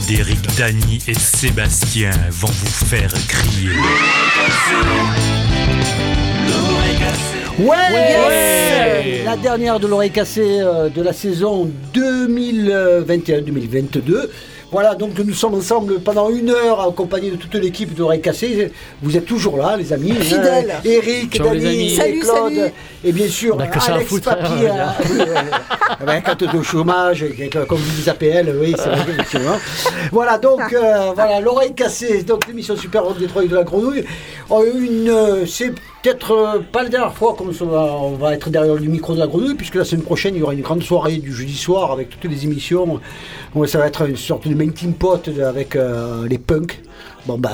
Eric, Dany et Sébastien vont vous faire crier. Ouais, La dernière de l'oreille cassée euh, de la saison 2021-2022. Voilà, donc nous sommes ensemble pendant une heure accompagnés de toute l'équipe de cassée. Vous êtes toujours là, les amis. hein. Eric, Ciao, les Dany, amis. et Salut, Claude. salut. Et bien sûr, que Alex foutre, Papy, hein, hein, oui, euh, avec un taux de chômage, euh, comme vous les APL, oui, c'est vrai, effectivement. Voilà, donc, euh, voilà, l'oreille cassée, donc l'émission Super Rock Détroit de la Grenouille. Oh, Une, euh, c'est peut-être euh, pas la dernière fois se va, être derrière le micro de la Grenouille, puisque la semaine prochaine, il y aura une grande soirée du jeudi soir avec toutes les émissions. Ça va être une sorte de team pot avec euh, les punks. Bon, ben.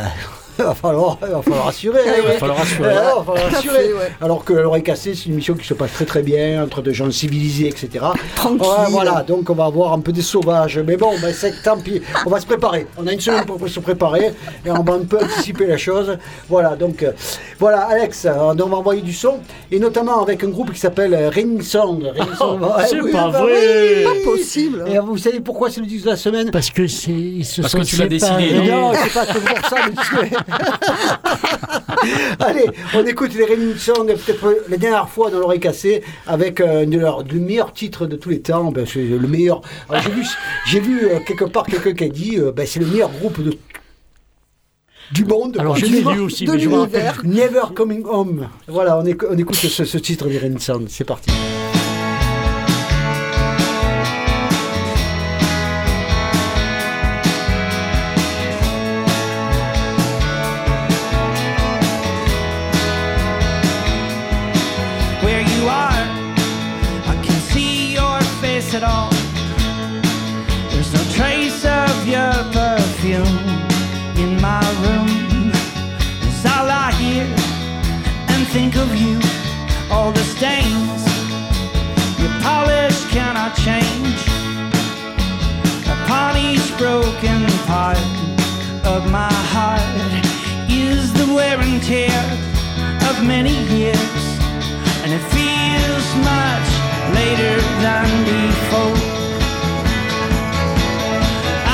Il va falloir, il va falloir assurer. hein. Il va falloir assurer. Ouais, il va falloir Tout à assurer. fait, ouais. Alors que l'oreille cassée, c'est une mission qui se passe très très bien, entre des gens civilisés, etc. Tranquille. Ouais, voilà, donc on va avoir un peu des sauvages. Mais bon, ben, c'est tant pis. On va se préparer. On a une semaine pour se préparer et on va un peu anticiper la chose. Voilà, donc euh, voilà, Alex, euh, on va envoyer du son et notamment avec un groupe qui s'appelle euh, Raining Sound. Ouais, Oh, c'est oui, pas bah vrai. oui. Pas possible. Et vous savez pourquoi c'est le disque de la semaine? Parce que c'est ils se Parce sont que tu l'as décidé, non, c'est pas que pour ça, mais Allez, on écoute les Song, peut-être la dernière fois dans l'oreille cassée, avec euh, un de leurs de meilleurs titres de tous les temps. Ben, c'est le meilleur. Alors, J'ai vu, j'ai vu euh, quelque part quelqu'un qui a dit euh, ben, c'est le meilleur groupe de, du monde. Alors je l'ai lu aussi, de mais je. Never Coming Home. Voilà, on, éc- on écoute ce, ce titre des Sound. C'est parti. My heart is the wear and tear of many years and it feels much later than before.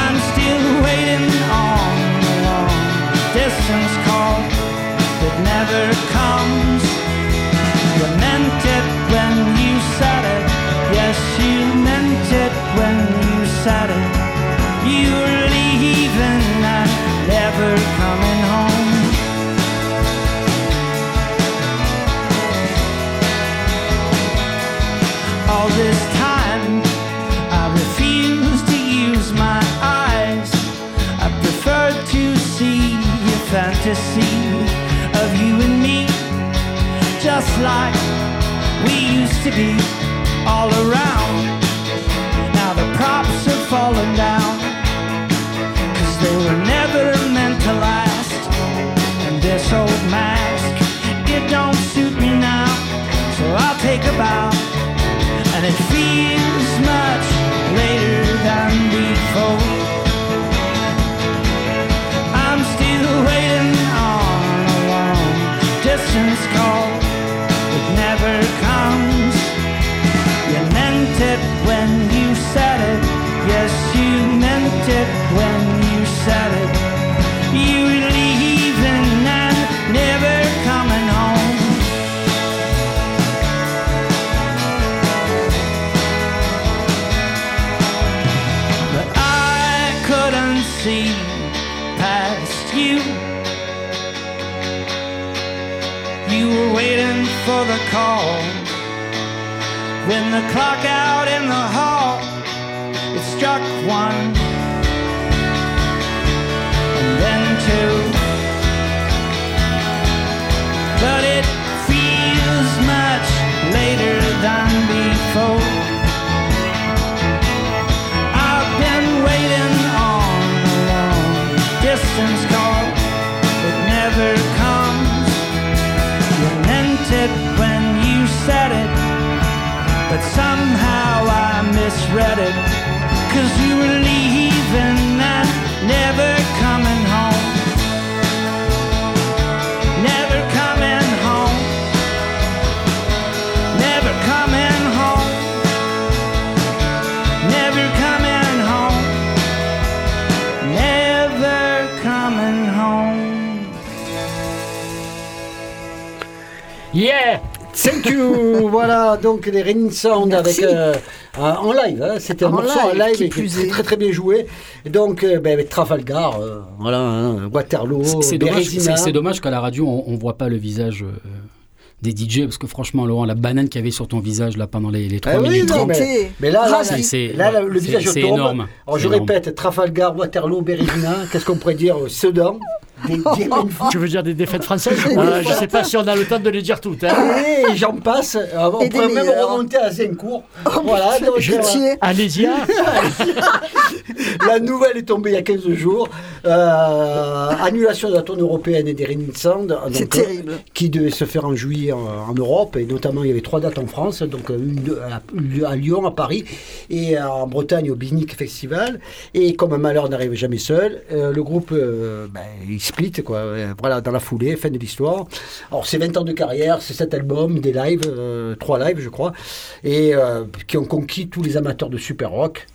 I'm still waiting on the long distance call that never comes. You meant it when you said it, yes, you meant it when you said it. Fantasy of you and me, just like we used to be all around. Now the props have fallen down, cause they were never meant to last. And this old mask, it don't suit me now, so I'll take a bow and it feels call. When the clock out in the hall, it struck one, and then two. But it feels much later than before. I've been waiting on a long distance call about it. Cause you were leaving and never coming home. Never coming home. Never coming home. Never coming home. Never coming home. Yeah Thank you Voilà, donc les Raining Sound Merci. avec, euh, euh, en live. hein. C'était un En morceau en live, qui et qui plus est très très bien joué. Et donc, euh, ben, Trafalgar, euh, voilà, hein, Waterloo, C'est- C'est dommage, qu'à la radio, on, on voit pas le visage euh, des DJ, parce que franchement, Laurent, la banane qu'il y avait sur ton visage là pendant les, les 3 Ah oui, minutes non, 30, mais, mais là, là, ravi. là, C'est- là, là, ouais, le visage c'est tombe. énorme. Alors, je énorme. répète, Trafalgar, Waterloo, Bérésina, qu'est-ce qu'on pourrait dire Sedan, Tu veux dire des défaites françaises Ah, Je sais pas si on a le temps de les dire toutes. hein. Et j'en passe. Euh, On Et pourrait même meilleurs. remonter à Zencourt. voilà, donc, Je euh. Alésia La nouvelle est tombée il y a 15 jours. Euh, annulation de la tournée européenne et des Raining Sound. C'est euh, terrible. Qui devait se faire en juillet en, en Europe. Et notamment, il y avait trois dates en France. Donc, euh, une à, à Lyon, à Paris et euh, en Bretagne au Binic Festival. Et comme un malheur n'arrive jamais seul, euh, le groupe, euh, ben, il split, quoi. Voilà, dans la foulée, fin de l'histoire. Alors, c'est 20 ans de carrière, c'est 7 albums, des lives, euh, trois lives, je crois, et euh, qui ont conquis tous les amateurs de super rock.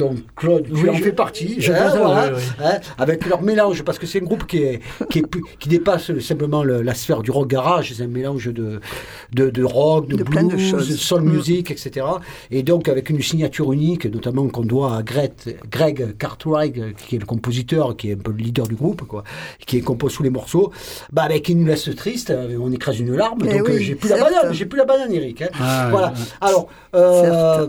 Donc Claude, tu Oui, en je- fais partie, je hein, pense, voilà, oui, oui. hein, avec leur mélange, parce que c'est un groupe qui, est, qui, est plus- qui dépasse simplement le- la sphère du rock garage, c'est un mélange de, de, de rock, de, De plein de blues, choses. de soul Mm. music, etc. Et donc avec une signature unique, notamment qu'on doit à Greg, Greg Cartwright, qui est le compositeur, qui est un peu le leader du groupe, quoi, qui compose tous les morceaux, bah, avec il nous laisse triste, euh, on écrase une larme, Eh donc euh, j'ai plus la banane, j'ai plus la banane, Eric. hein. Ah, voilà. ouais. Alors. euh.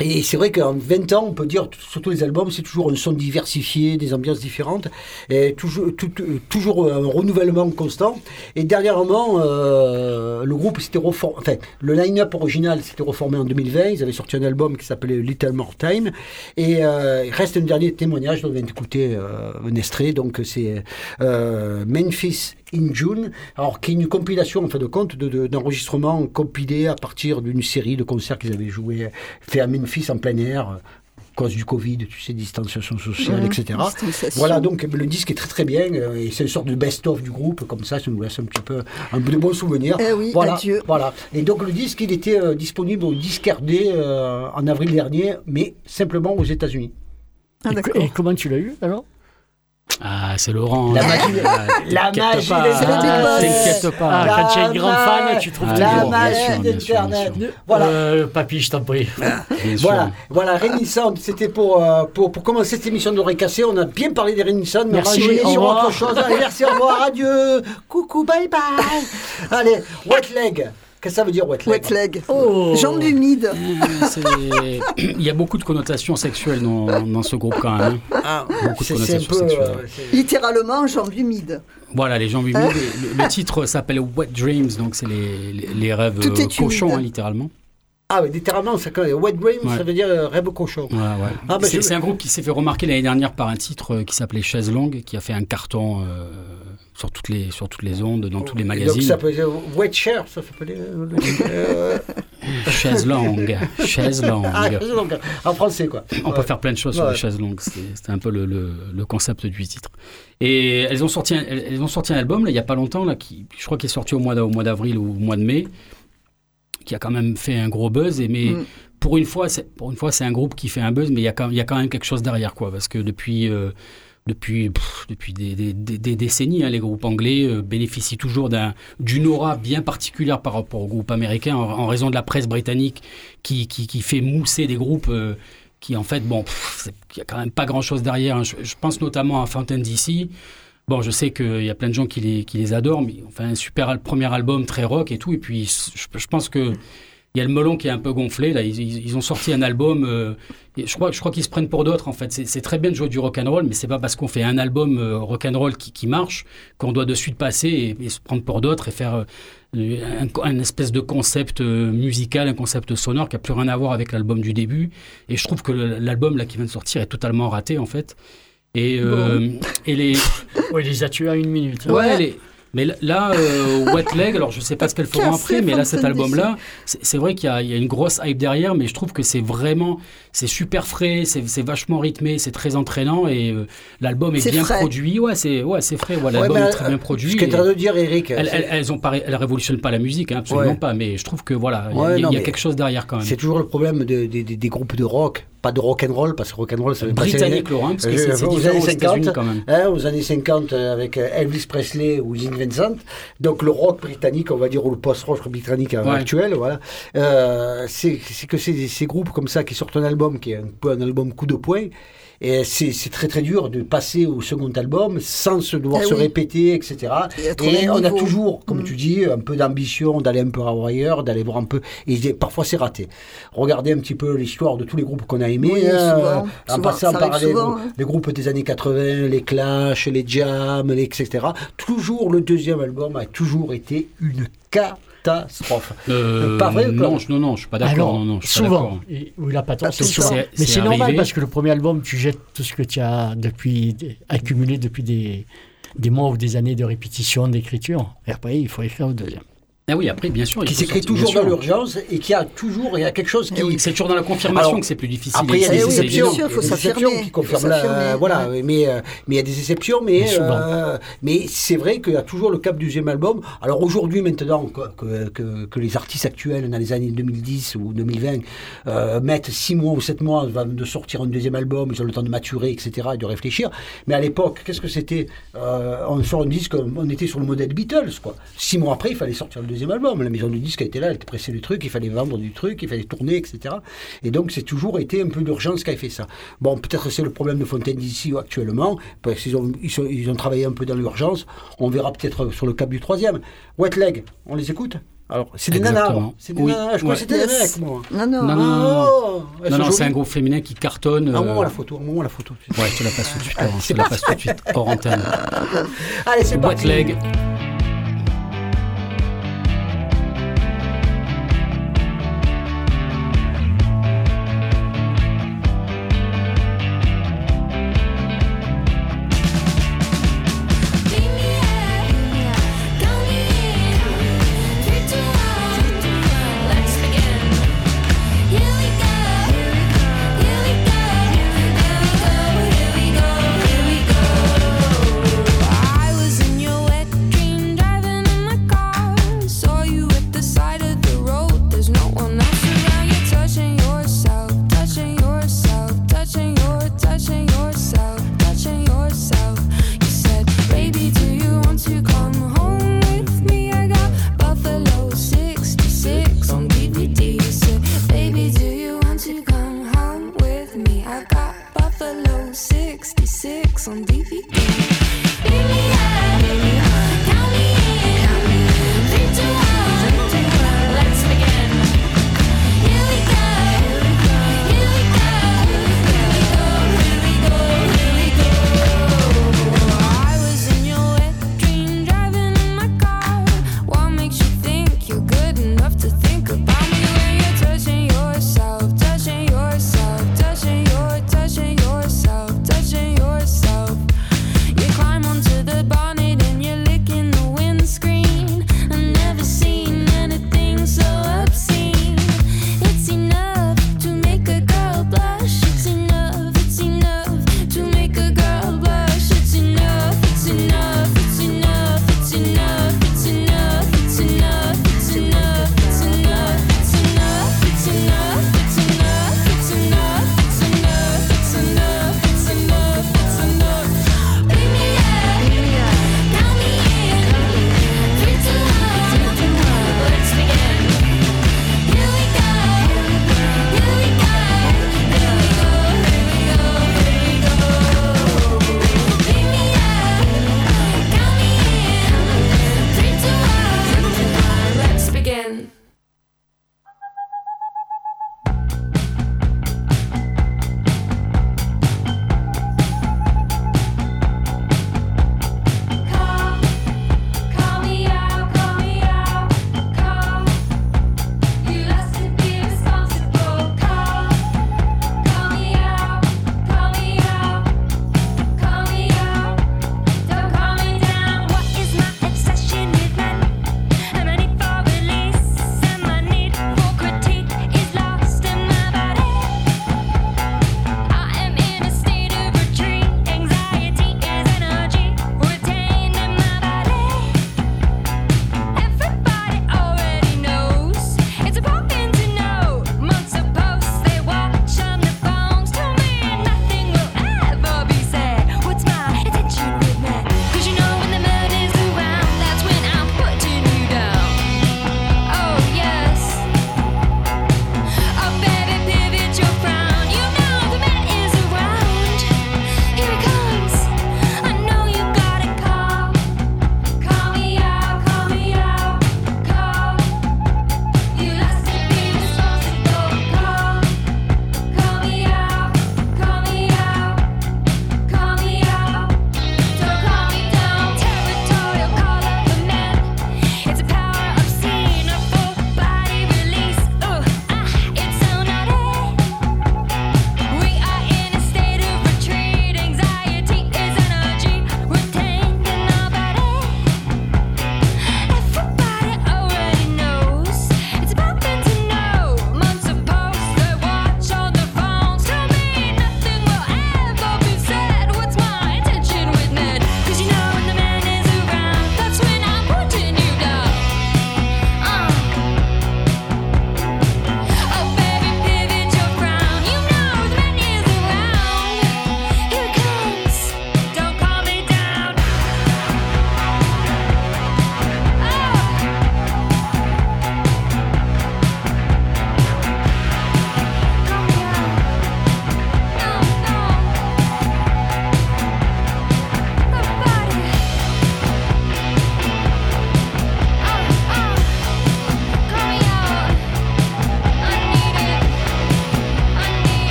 Et c'est vrai qu'en 20 ans, on peut dire, sur tous les albums, c'est toujours un son diversifié, des ambiances différentes, et toujours, tout- toujours un renouvellement constant. Et dernièrement, euh, le groupe s'était reformé, enfin, le line-up original s'était reformé en 2020. Ils avaient sorti un album qui s'appelait Little More Time. Et euh, il reste un dernier témoignage dont on vient d'écouter euh, un extrait. Donc, c'est euh, Memphis in June, alors qui est une compilation en fin de compte de- de- d'enregistrements compilés à partir d'une série de concerts qu'ils avaient joué, fait à Memphis en plein air, à cause du Covid, tu sais, distanciation sociale, Mmh, etc. Voilà, donc le disque est très très bien, euh, et c'est une sorte de best-of du groupe, comme ça, ça nous laisse un petit peu un peu de bons souvenirs. Eh oui, voilà, adieu. Voilà. Et donc le disque, il était euh, disponible au disque RD euh, en avril dernier, mais simplement aux États-Unis. Ah, Et, d'accord. et comment tu l'as eu alors? Ah, c'est Laurent. La hein. magie- Ah, la magie ah, boss. T'inquiète pas. Ah, quand tu es une grande fan, tu trouves Ah, la magie d'Internet. Voilà. Euh, papy, je t'en prie. Bien sûr. Voilà, voilà, c'était pour, euh, pour, pour commencer cette émission de Cassé. On a bien parlé des Rénissan, mais Merci, on sur autre chose. Allez, merci, au revoir, adieu. Coucou, bye bye. Allez, wet leg. Qu'est-ce que ça veut dire wet leg Wet leg. Oh. Jambes humides. Euh, Il y a beaucoup de connotations sexuelles dans, dans ce groupe quand même. hein. Ah, Beaucoup de connotations peu. sexuelles. euh, Littéralement, jambes humides. Voilà, les jambes humides. Le, le titre s'appelle Wet Dreams, donc c'est les, les, les rêves Tout euh, cochons, hein, littéralement. Ah, mais littéralement, c'est quand wet dream, Ouais. ça veut dire euh, rêve cochon. Ouais, ouais. Ah, bah, c'est je- un groupe qui s'est fait remarquer l'année dernière par un titre euh, qui s'appelait Chaise Longue, qui a fait un carton euh, sur, toutes les, sur toutes les ondes, dans tous les Donc magazines. ça peut wet chair, ça s'appelait. euh, euh, Chaise longue, chaise longue. ah, donc, en français, quoi. On peut faire plein de choses sur les chaises longues. C'est- C'était un peu le, le- le concept du titre. Et elles ont sorti un, elles, elles ont sorti un album là, il n'y a pas longtemps, là, qui, je crois qu'il est sorti au mois au mois d'avril ou au mois de mai, qui a quand même fait un gros buzz. Et, mais Mm. pour une fois, c'est pour une fois, c'est un groupe qui fait un buzz, mais il y a quand, il y a quand même quelque chose derrière, quoi. Parce que depuis euh, depuis, pff, depuis des, des- des- décennies, hein, les groupes anglais euh, bénéficient toujours d'un- d'une aura bien particulière par rapport aux groupes américains en, raison de la presse britannique qui, qui, qui fait mousser des groupes euh, qui, en fait, bon, il n'y a quand même pas grand-chose derrière. hein. Je, je pense notamment à Fountain DC. Bon, je sais qu'il y a plein de gens qui les, qui les adorent, mais enfin, un super premier album très rock et tout. Et puis, je, je pense que il y a le melon qui est un peu gonflé. Là, ils, ont sorti un album. euh, je crois, je crois qu'ils se prennent pour d'autres. En fait, c'est très bien de jouer du rock and roll, mais c'est pas parce qu'on fait un album euh, rock and roll qui, qui marche qu'on doit de suite passer et, et se prendre pour d'autres et faire euh, un, un espèce de concept euh, musical, un concept sonore qui a plus rien à voir avec l'album du début. Et je trouve que l'album là qui vient de sortir est totalement raté en fait. Et, et les, Oui, il les a tués à une minute. hein. Ouais, les, Mais là, euh, Wet Leg, alors je sais pas ce qu'elles feront Cassé, après, mais là, cet album-là, c'est vrai qu'il y, a- il y a une grosse hype derrière, mais je trouve que c'est vraiment, c'est super frais, c'est vachement rythmé, c'est très entraînant et euh, l'album est, bien frais. produit. Ouais, c'est ouais, c'est frais. Ouais, Ouais, l'album est très bien produit. Ce qu'est en train de dire Eric, elles, elles, elles ont pas, elles révolutionnent pas la musique, hein, absolument Ouais. pas, mais je trouve que voilà, il y a- Ouais, il y, a- non, il y a mais quelque chose derrière quand même. c'est toujours le problème de- de- de- des groupes de rock, pas de rock and roll, parce que rock and roll, ça veut pas Britannique, Laurent, parce que Euh, c'est aux années aux États-Unis 50, quand même. Hein, aux années 50 euh, avec euh, Elvis Presley ou Gene Vincent. Donc le rock britannique, on va dire, ou le post-rock britannique euh, Ouais. actuel, voilà. Euh, c'est que ces groupes comme ça qui sortent un album qui est un peu un album coup de poing. Et c'est très très dur de passer au second album sans se devoir Eh se oui. répéter, etc. Et on a toujours, comme Mm. tu dis, un peu d'ambition d'aller un peu ailleurs, d'aller voir un peu. Et parfois c'est raté. Regardez un petit peu l'histoire de tous les groupes qu'on a aimés. Oui, hein, souvent. en Souvent, passant par les, souvent, hein. les groupes des années 80, les Clash, les Jam, les, etc. Toujours le deuxième album a toujours été une catastrophe. Euh, pas vrai non, je, non, non, je suis pas d'accord. Souvent, et- oui, il a pas tort, Pas c'est souvent. Mais c'est normal parce que le premier album, tu jettes tout ce que tu as depuis, accumulé depuis des, des mois ou des années de répétition, d'écriture. Et après, il faut écrire au deuxième. Ah oui, après, bien sûr. il Qui s'écrit toujours dans l'urgence et qui a toujours il y a quelque chose qui. Eh oui, c'est toujours dans la confirmation Alors, que c'est plus difficile. Après, il y a des oui, exceptions, bien sûr, il y a faut des exceptions s'affirmer, qui confirment la, voilà, mais euh, mais il y a des exceptions, mais euh, mais c'est vrai qu'il y a toujours le cap du deuxième album. Alors aujourd'hui, maintenant que, que, que, que les artistes actuels dans les années 2010 ou 2020 euh, mettent six mois ou sept mois avant de sortir un deuxième album, ils ont le temps de maturer, etc., et de réfléchir. Mais à l'époque, qu'est-ce que c'était Euh, On sort un disque, on était sur le modèle Beatles, quoi. Six mois après, il fallait sortir le deuxième album. La maison du disque était là, elle était pressée du truc, il fallait vendre du truc, il fallait tourner, etc. Et donc, c'est toujours été un peu d'urgence qui a fait ça. Bon, peut-être c'est le problème de Fontaine d'ici actuellement, parce qu'ils ont, ils, sont- ils ont travaillé un peu dans l'urgence. On verra peut-être sur le cap du troisième. Wet Leg, on les écoute? Alors, c'est des nanas. C'est des Oui. nanas, je crois Ouais. que c'était des mecs, moi. Non, non. Non, non, non, non. Oh, c'est un groupe féminin qui cartonne. Un euh, moment la photo, un moment la photo. Ouais, je te la passe tout de suite. Je te la passe tout de suite hors antenne. Allez, c'est Wet parti. leg. Wet dream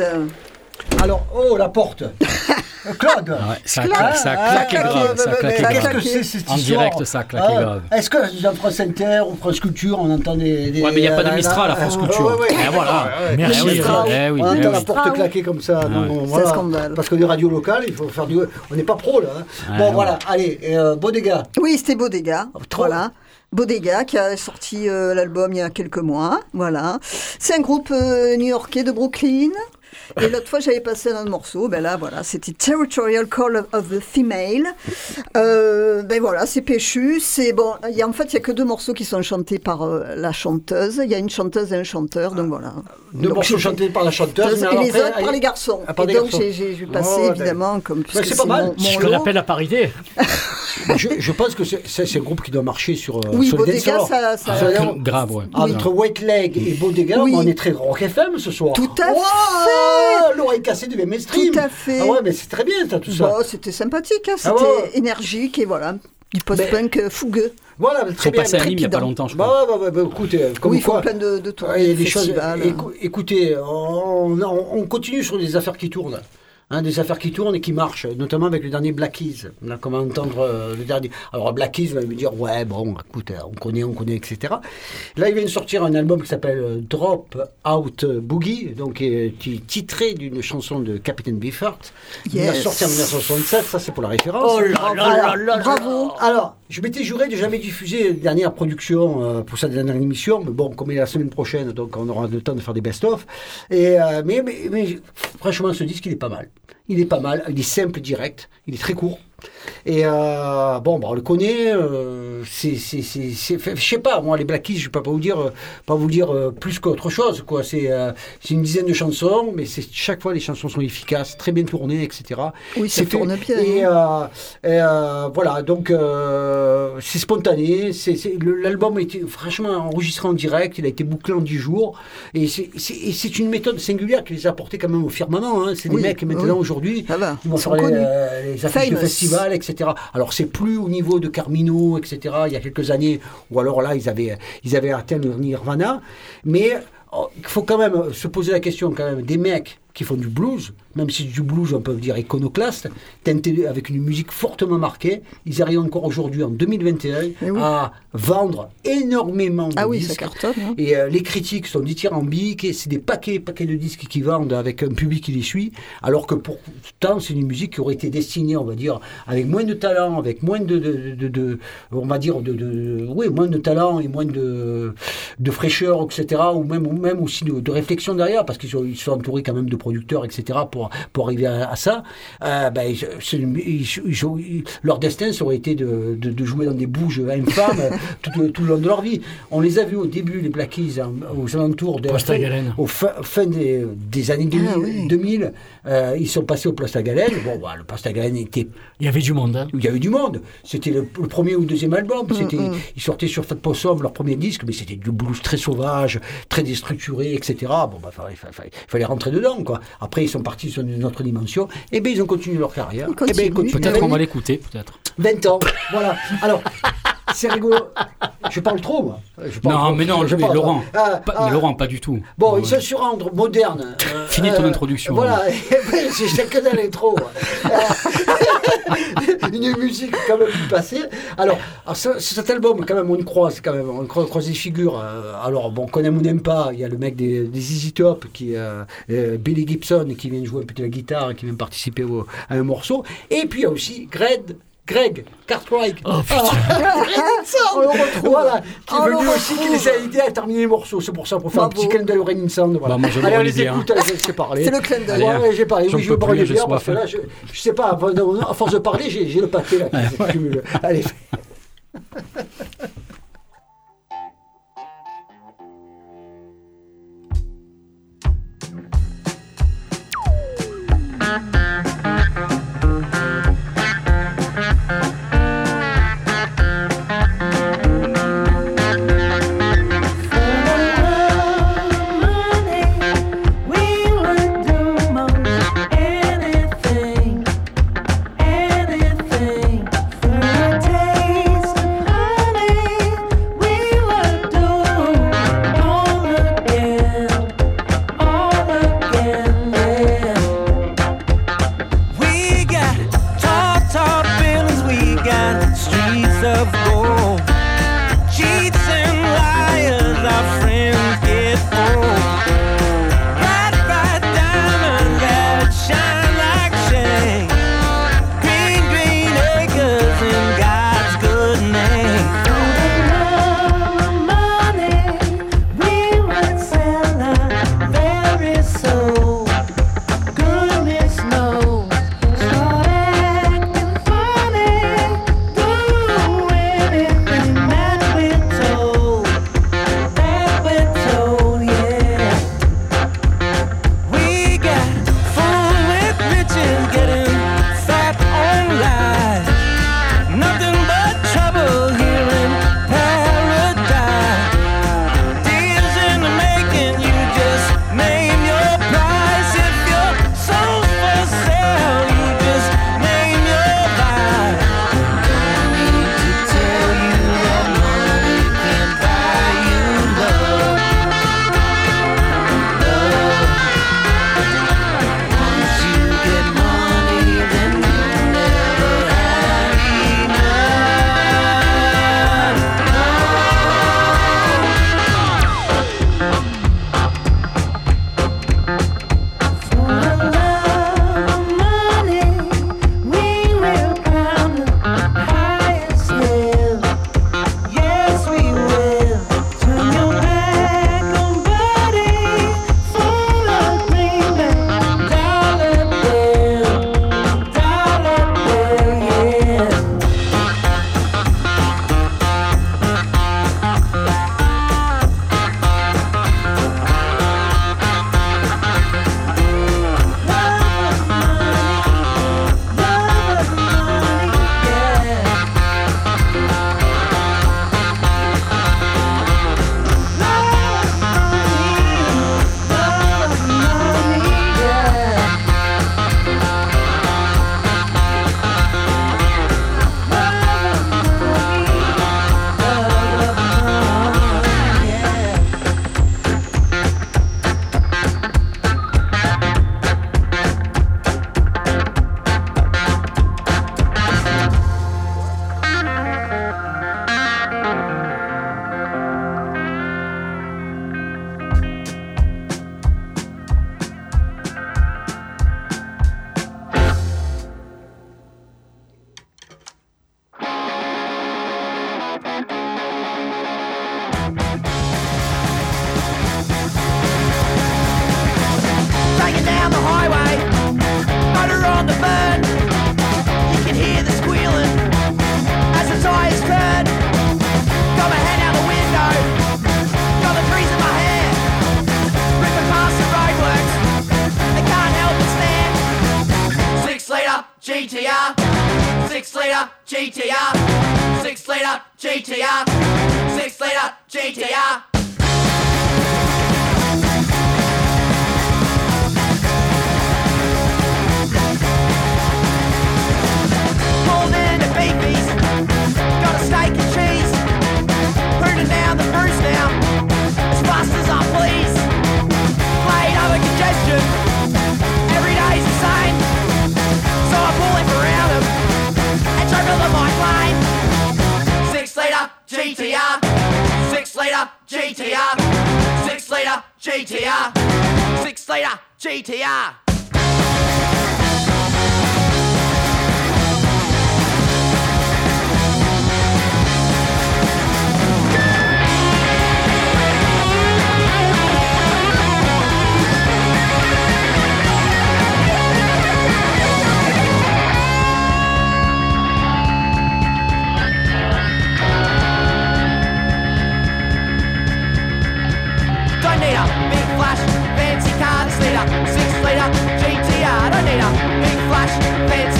Yes Alors, oh, la porte. Claude. Ah ouais, Ça Ah, grave, ça Qu'est-ce que c'est cette En direct, ça a claqué Ah, grave. Est-ce que dans France Inter ou France Culture, on entend des. des- Ouais, mais il n'y a pas de la- Mistral à France Culture. ouais, ouais. Eh, voilà. Merci. Eh oui, Mistral. eh oui, on eh entend oui. la porte claquer comme ça. non, C'est un scandale. Parce que les radios locales, il faut faire du. On n'est pas pro là. hein. Ouais, bon, voilà, allez, euh, Bodega. Oui, c'était Bodega. trop. Voilà. Bodega qui a sorti euh, l'album il y a quelques mois. Voilà. C'est un groupe euh, new-yorkais de Brooklyn. Et l'autre fois, j'avais passé un autre morceau. Ben là, voilà, c'était Territorial Call of- the Female. Euh, ben voilà, c'est péchu. C'est bon. Il y a, en fait, il y a que deux morceaux qui sont chantés par euh, la chanteuse. Il y a une chanteuse et un chanteur. Donc voilà. Deux Donc, morceaux chantés par la chanteuse. mais et les après, autres par les garçons. Ah, par et donc j'ai passé Oh, évidemment comme c'est c'est pas mal. mon, Ce mon qu'on lot. appelle la parité. je, je pense que c'est un groupe qui doit marcher sur, euh, Oui, sur le Bodega, ça- ça- veut dire- Grave, ouais. Entre White Leg et Bodega, Oui. on est très rock FM ce soir. Tout à fait L'oreille cassée devient mainstream. Tout à fait. Ah ouais, mais c'est très bien, ça, tout ça. Bon, c'était sympathique, hein, Ah c'était ouais. énergique et voilà. Du post-punk euh, fougueux. Voilà, très sont bien. passés à Nîmes il n'y a pas longtemps, je crois. Bah, ouais, bah, écoute, euh, comme oui, ils font quoi. plein de, de tours. Ouais, il y a des choses. écoutez, on, on- on continue sur des affaires qui tournent. Hein, des affaires qui tournent et qui marchent, notamment avec le dernier Black Keys. On a comment entendre euh, le dernier. Alors Black Keys va me dire ouais bon écoute euh, on connaît on connaît etc. Là il vient de sortir un album qui s'appelle euh, Drop Out Boogie donc qui est titré d'une chanson de Captain Beefheart. Il a sorti en 1967 ça c'est pour la référence. Oh là là là là Bravo. Alors, je m'étais juré de jamais diffuser une dernière production euh, pour sa dernière émission, mais bon, comme il est la semaine prochaine, donc on aura le temps de faire des best-of. Euh, mais, mais, mais franchement, ce disque, il est pas mal. Il est pas mal, il est simple, direct, il est très court. Et euh, bon, bah, on le connaît. euh, c'est, je sais pas, moi, les Black Keys, je peux pas vous dire, euh, pas vous dire euh, plus qu'autre chose. Quoi. C'est, une dizaine de chansons, mais c'est chaque fois les chansons sont efficaces, très bien tournées, etc. Oui, ça tourne bien, Et, hein. et, voilà, donc c'est spontané. C'est, l'album a été franchement enregistré en direct. Il a été bouclé en 10 jours. Et c'est, une méthode singulière qui les a apportés quand même au firmament. hein. C'est des mecs maintenant oui. aujourd'hui. Ils vont faire les, connus. les affiches de Famous. Etc. Alors c'est plus au niveau de Carmino, etc. Il y a quelques années, ou alors là ils avaient, ils avaient atteint le Nirvana. Mais oh, il faut quand même se poser la question quand même des mecs qui font du blues, même si du blues on peut dire iconoclaste, teinté avec une musique fortement marquée, ils arrivent encore aujourd'hui en 2021 Eh oui. à vendre énormément de Ah oui, ça disques. cartonne. hein. Et euh, les critiques sont dithyrambiques, et c'est des paquets, paquets de disques qui vendent avec un public qui les suit, alors que pourtant c'est une musique qui aurait été destinée, on va dire, avec moins de talent, avec moins de, de, de- de- on va dire, de, oui, moins de talent et moins de, de fraîcheur, etc., ou même, ou même aussi de, de réflexion derrière, parce qu'ils sont, ils sont entourés quand même de producteurs, etc., pour, pour arriver à, à ça. Euh, ben, ils- ils- leur destin, ça aurait été de, de- de jouer dans des bouges infâmes tout, tout le long de leur vie. On les a vus au début, les Black Keys, en- aux alentours de Poste à Galène. au fin, fin des, des années 2000, Ah oui. 2000, euh, ils sont passés au Place à Galène. Bon, bah, le Place à Galène était Il y avait du monde. hein. il y avait du monde. C'était le, le premier ou le deuxième album. Mm, C'était, Ils sortaient sur Fat Possum, leur premier disque, mais c'était du blues très sauvage, très déstructuré, etc. Bon, bah, fallait, fallait- fallait rentrer dedans, quoi. Après, ils sont partis sur une autre dimension. Et bien, ils ont continué leur carrière. Eh ben, Peut-être on va l'écouter, peut-être. 20 ans. Voilà. Alors, c'est rigolo. Je parle trop, moi. Je parle Non, trop. mais non, Je mais parle Laurent. trop. Ah, Pas- ah, mais Laurent, pas du tout. Bon, Ouais. ils sont sur un moderne. euh, Finis ton introduction, Voilà, c'est chacun dans l'intro. Une musique quand même du passé. Alors, alors, ce- cet album, quand même, on croise, quand même, on croise, croise des figures. euh, alors, bon, qu'on aime ou n'aime pas, il y a le mec des, ZZ Top, qui, euh, euh, Billy Gibson, qui vient jouer un peu de la guitare, qui vient participer à un morceau. Et puis, il y a aussi Greg. Greg Cartwright, Oh, Ah, On le retrouve. voilà, qui est On le venu aussi, qui les a aidés à terminer les morceaux. C'est pour ça, pour faire un Bravo. petit clin d'œil au Raining Sound. Voilà. Bah, moi, je allez, on les hein. écoute, allez, parlé. C'est le clin d'œil. Ouais, ouais, j'ai parlé. Oui, je vais j'ai bière parce que là, je, je sais pas, à force de parler, j'ai le paquet là qui. Allez. GTR, six litre GTR, six litre GTR, six litre GTR. GTR. Six litre GTR. Six litre GTR. Six litre GTR. Fancy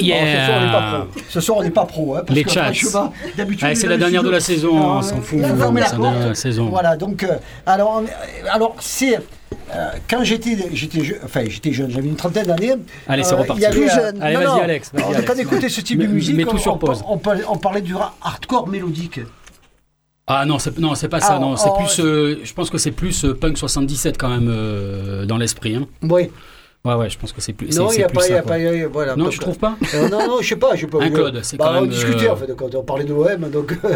Yeah. ce soir, on n'est pas pro. Ce soir, on n'est pas pro. Hein, parce Les que, chats. d'habitude, est c'est la dernière de la saison, on s'en fout. il la C'est la dernière de la saison. Voilà, donc, euh, alors, alors c'est. euh, quand j'étais j'étais je- enfin j'étais jeune, j'avais une trentaine d'années. Allez, c'est euh, reparti. il y avait, Plus euh, jeune. Allez, vas-y, Alex, alors, Alex. Quand on écoutait ce type Mets- de musique, mets tout on, sur on- pause. on parlait, on parlait du hardcore mélodique. Ah non, c'est non, c'est pas ça. Ah, non, c'est oh, plus. euh, je pense que c'est plus euh, punk 77 quand même euh, dans l'esprit. Hein. Oui. Ouais, ouais, je pense que c'est plus. Non, c'est- il n'y a pas, il y ça, a quoi. pas, il y a- voilà. Non, donc, tu trouves pas euh, non, non, je sais pas, je sais pas. Un euh, Claude, c'est bah, quand on même, discutait euh, en fait quand on parlait de l'OM, donc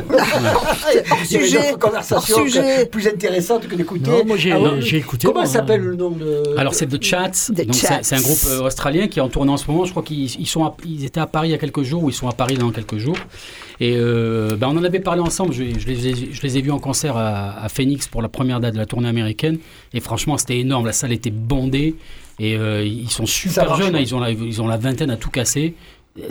il y avait sujet, hors sujet. que- plus intéressantes que d'écouter. Non, moi, j'ai- Ah, j'ai écouté, Comment moi. s'appelle le nom de Alors c'est The Chats. The Donc, c'est- Chats. C'est un groupe euh, australien qui est en tournée en ce moment. Je crois qu'ils ils sont à- ils étaient à Paris il y a quelques jours ou ils sont à Paris dans quelques jours. Et euh, ben, on en avait parlé ensemble. Je, je les, ai, je les ai vus en concert à, à Phoenix pour la première date de la tournée américaine. Et franchement, c'était énorme. La salle était bondée. Et euh, ils sont super jeunes. hein. Ils ont, la, ils ont la vingtaine à tout casser.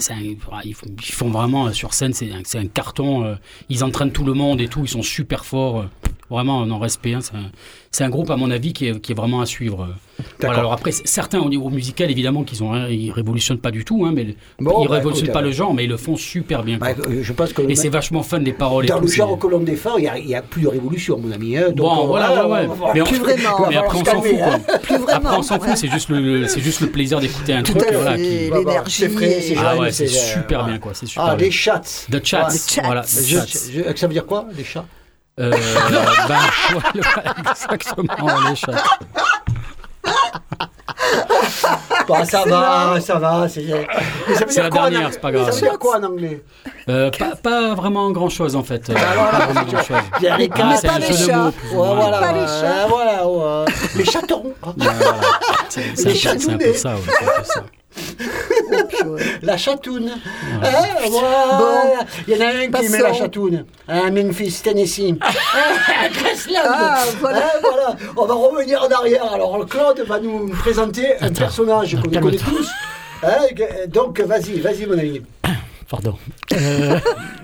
Un- ils, font, ils font vraiment euh, sur scène, c'est un, c'est un carton. euh, ils entraînent tout le monde et tout. Ils sont super forts. Vraiment, non respect. hein. C'est un, c'est un groupe, à mon avis, qui est, qui est vraiment à suivre. Voilà, alors après, certains au niveau musical, évidemment, qu'ils ont, rien- ils révolutionnent pas du tout, hein, mais Bon, ils bah, révolutionnent écoute, pas euh, le genre, mais ils le font super bien. Bah, euh, Je pense que et c'est vachement fun les paroles. et dans tout, le c'est- genre que l'on défend, il n'y a, a plus de révolution, mon ami. hein. Donc, Bon, euh, voilà, ouais, ouais. Mais, on- Plus vraiment. mais après, on s'en fout. quoi. Vraiment. Après, on s'en fout, c'est juste le, c'est juste le plaisir d'écouter un Tout truc. voilà, qui- l'énergie. c'est Ah ouais, c'est super voilà. bien, quoi. C'est super Ah, les chats. The Chats. Voilà, ça veut dire quoi, les chats? Euh, ben, voilà, exactement, les chats. Bah, ça va, ça va. C'est C'est la dernière, c'est pas grave. Ça veut dire quoi en anglais Euh, pas, pas vraiment grand chose en fait. Euh, voilà, pas vraiment grand chose. Il y a les Ah, pas les chats. mots. Ouais, voilà, Pas les chats. voilà, ouais. les chatons. Ouais, voilà. C'est un, un peu ça. ouais, La chatoune. Eh, voilà. Il y en a un qui Passons. met la chatoune. À Memphis, Tennessee. À Graceland. Ah, voilà. Voilà. On va revenir en arrière. Alors, Claude va nous présenter un personnage qu'on connaît tous. Hein, donc, vas-y, vas-y, mon ami. Pardon. Euh,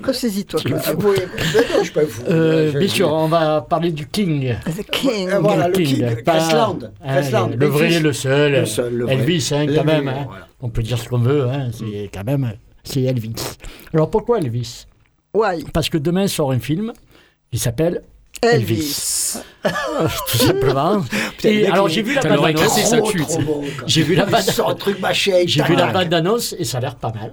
Ressaisis-toi. Ah, oui, mais non, je suis pas fou. euh, bien sûr, on va parler du King. The King. Euh, voilà, le King, King, pas- Graceland, le vrai, le seul. Le seul, le. Elvis, hein, Le quand même. hein. voilà. On peut dire ce qu'on veut, hein, c'est quand même. C'est Elvis. Alors pourquoi Elvis? Why? Parce que demain sort un film qui s'appelle Elvis. tout simplement. Putain, le Et alors j'ai vu la bande quoi. J'ai vu la bande- machin. J'ai vu la bande d'annonce et ça a l'air pas mal.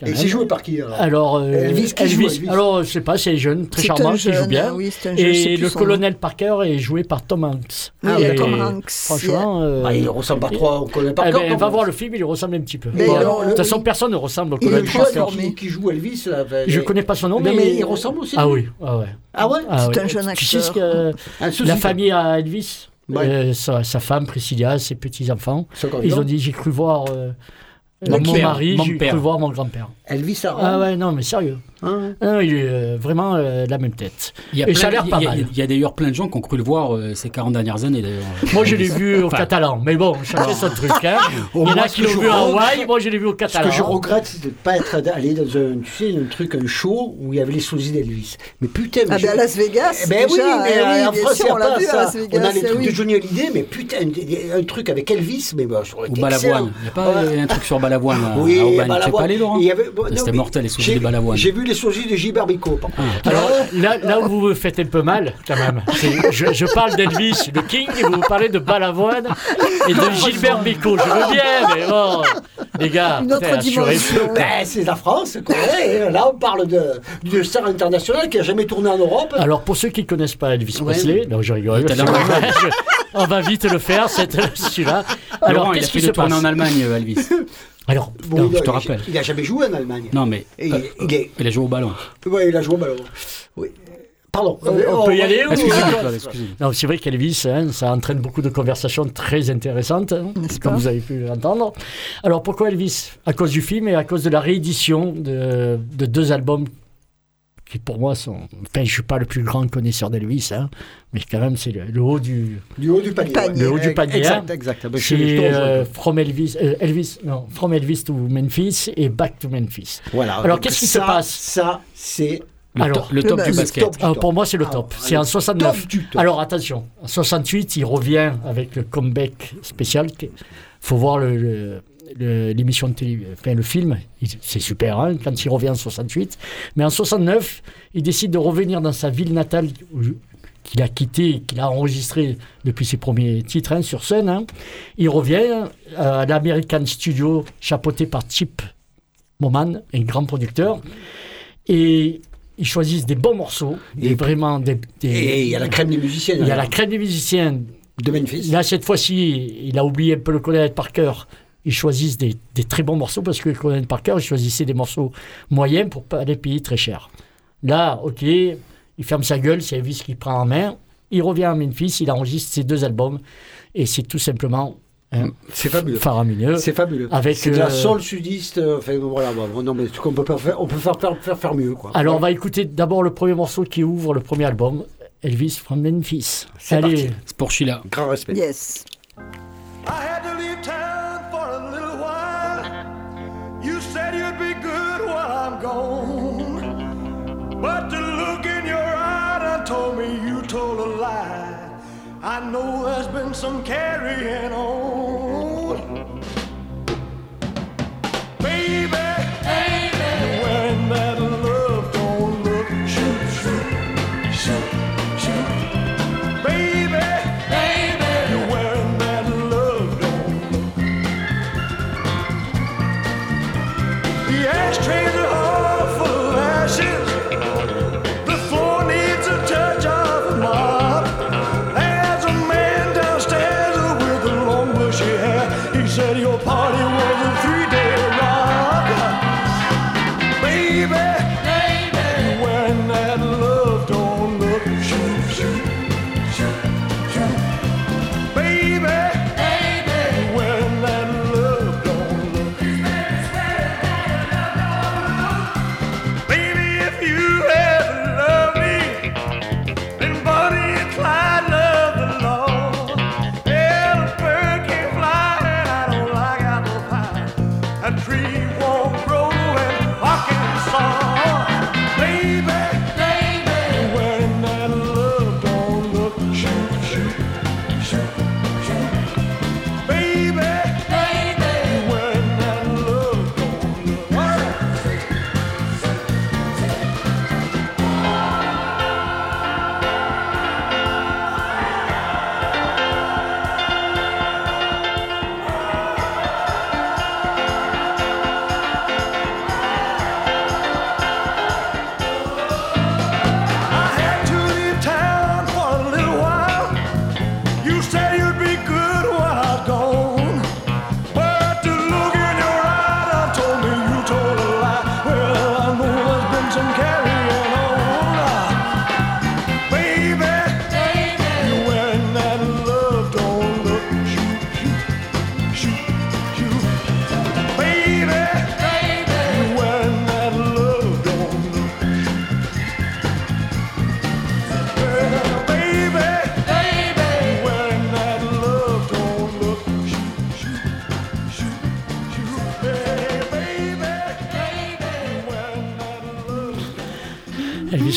Quand Et c'est joué par qui alors Alors, euh, Elvis qui joue, Elvis Alors, je sais pas, c'est jeune, très charmant, qui joue bien. oui, jeune, Et le nom. colonel Parker est joué par Tom Hanks. Oui, Et Tom Hanks. Franchement, euh, Ah, Il ressemble pas trop, on connaît pas eh encore. ben, non, va mais- voir le film, il ressemble un petit peu. Mais alors, de toute façon, personne ne ressemble au Et le colonel jeune Parker. qui, qui joue Elvis, là, ben, Je mais- connais pas son nom, mais, mais il ressemble aussi. Ah oui, ah ouais. Ah ouais Ah C'est un jeune Tu sais acteur. ce que la famille à Elvis, euh, sa, femme Priscilla, ses petits enfants, ils ont dit j'ai cru voir euh, Mon mari, mon j'ai père. cru voir mon grand-père. Elvis Aaron. Ah ouais, non, mais sérieux. Hein? Ah non, il est euh, vraiment euh, la même tête. Il y a Et plein- ça a l'air pas il y a- mal. Il y a d'ailleurs plein de gens qui ont cru le voir euh, ces 40 dernières années d'ailleurs. Moi, je l'ai vu au Enfin. catalan, mais bon, chacun son truc. Hein. Au Il y en a ce qui l'ont vu à Hawaï, moi, je l'ai vu au Ce catalan. que je regrette, c'est de ne pas être allé dans un, tu sais, un truc, un show où il y avait les sosies d'Elvis. Mais putain, mais Ah je- ben à Las Vegas. Eh ben oui, déjà, mais eh oui, en France, on l'a pas vu à. Las Vegas. on a les eh trucs oui. de Johnny Hallyday, mais putain, un truc avec Elvis, mais bah, Ou Balavoine. Il n'y a pas un truc sur Balavoine à, Oui, Aubagne. Tu pas allé, Laurent C'était mortel, les j'ai- de Balavoine. J'ai vu les sourcils de J. Barbico, contre. Alors là, là où vous vous faites un peu mal, quand même, c'est- je, je parle d'Elvis, le King, et vous vous parlez de Balavoine et de Gilbert Bécaud. Je veux bien, mais bon, les gars, Une autre dimension. Ben, c'est la France, quoi. Et là, on parle de- d'une star internationale qui a jamais tourné en Europe. Alors pour ceux qui connaissent pas Elvis Ouais. Presley, non je rigole, on va vite le faire, cette- celui-là. Alors Laurent, il a qu'est-ce fait qui se passe en Allemagne, Elvis. Alors, Bon, non, il, a, je te rappelle. il a jamais joué en Allemagne. Non, mais il, est- il est. il a joué au ballon. Ouais, il a joué au ballon. Oui. Pardon. on, on peut y aller ou- excusez-moi. Non, c'est vrai qu'Elvis, hein, ça entraîne beaucoup de conversations très intéressantes, hein, comme pas vous avez pu l'entendre. Alors pourquoi Elvis? À cause du film et à cause de la réédition de, de deux albums qui pour moi sont... Enfin, je ne suis pas le plus grand connaisseur d'Elvis, hein, mais quand même c'est le, le haut du... Du haut du panier. Panier. Le haut du panier, Exact, exact. Ah te C'est euh, From Elvis, euh, Elvis, non, From Elvis to Memphis et Back to Memphis. Voilà. Alors, qu'est-ce qui se passe Ça, c'est Le, Alors, to- le le top du basket. Top. Ah, pour moi, c'est le Ah, top. C'est en 69. top du top. Alors attention, en 68, il revient avec le comeback spécial. Il faut voir le- l'émission de télé, enfin le film, il- c'est super hein, quand il revient en 68. Mais en 69, il décide de revenir dans sa ville natale qu'il a quitté, qu'il a enregistré depuis ses premiers titres hein, sur scène. hein. Il revient à l'American Studio, chapeauté par Chip Moman, un grand producteur. Et ils choisissent des bons morceaux, des, Et- vraiment des, des- Et il y a la crème des musiciens. il y a la crème des musiciens. de Memphis. Là, cette fois-ci, il a oublié un peu le connaître par cœur. Ils choisissent des, des très bons morceaux parce que le connaître par cœur, ils choisissaient des morceaux moyens pour pas les payer très cher. Là, ok, il ferme sa gueule, c'est Elvis qui prend en main. Il revient à Memphis, il enregistre ses deux albums et c'est tout simplement hein, C'est fabuleux. faramineux. C'est fabuleux. Avec, c'est de la euh, soul sudiste. euh, Enfin, voilà, bon, non, mais qu'on peut faire, on peut faire, faire, faire, faire mieux, quoi. Alors, on va écouter d'abord le premier morceau qui ouvre le premier album, Elvis from Memphis. C'est Allez, parti. C'est pour Sheila. Grand respect. Yes. I had to leave town lonesome carrying on.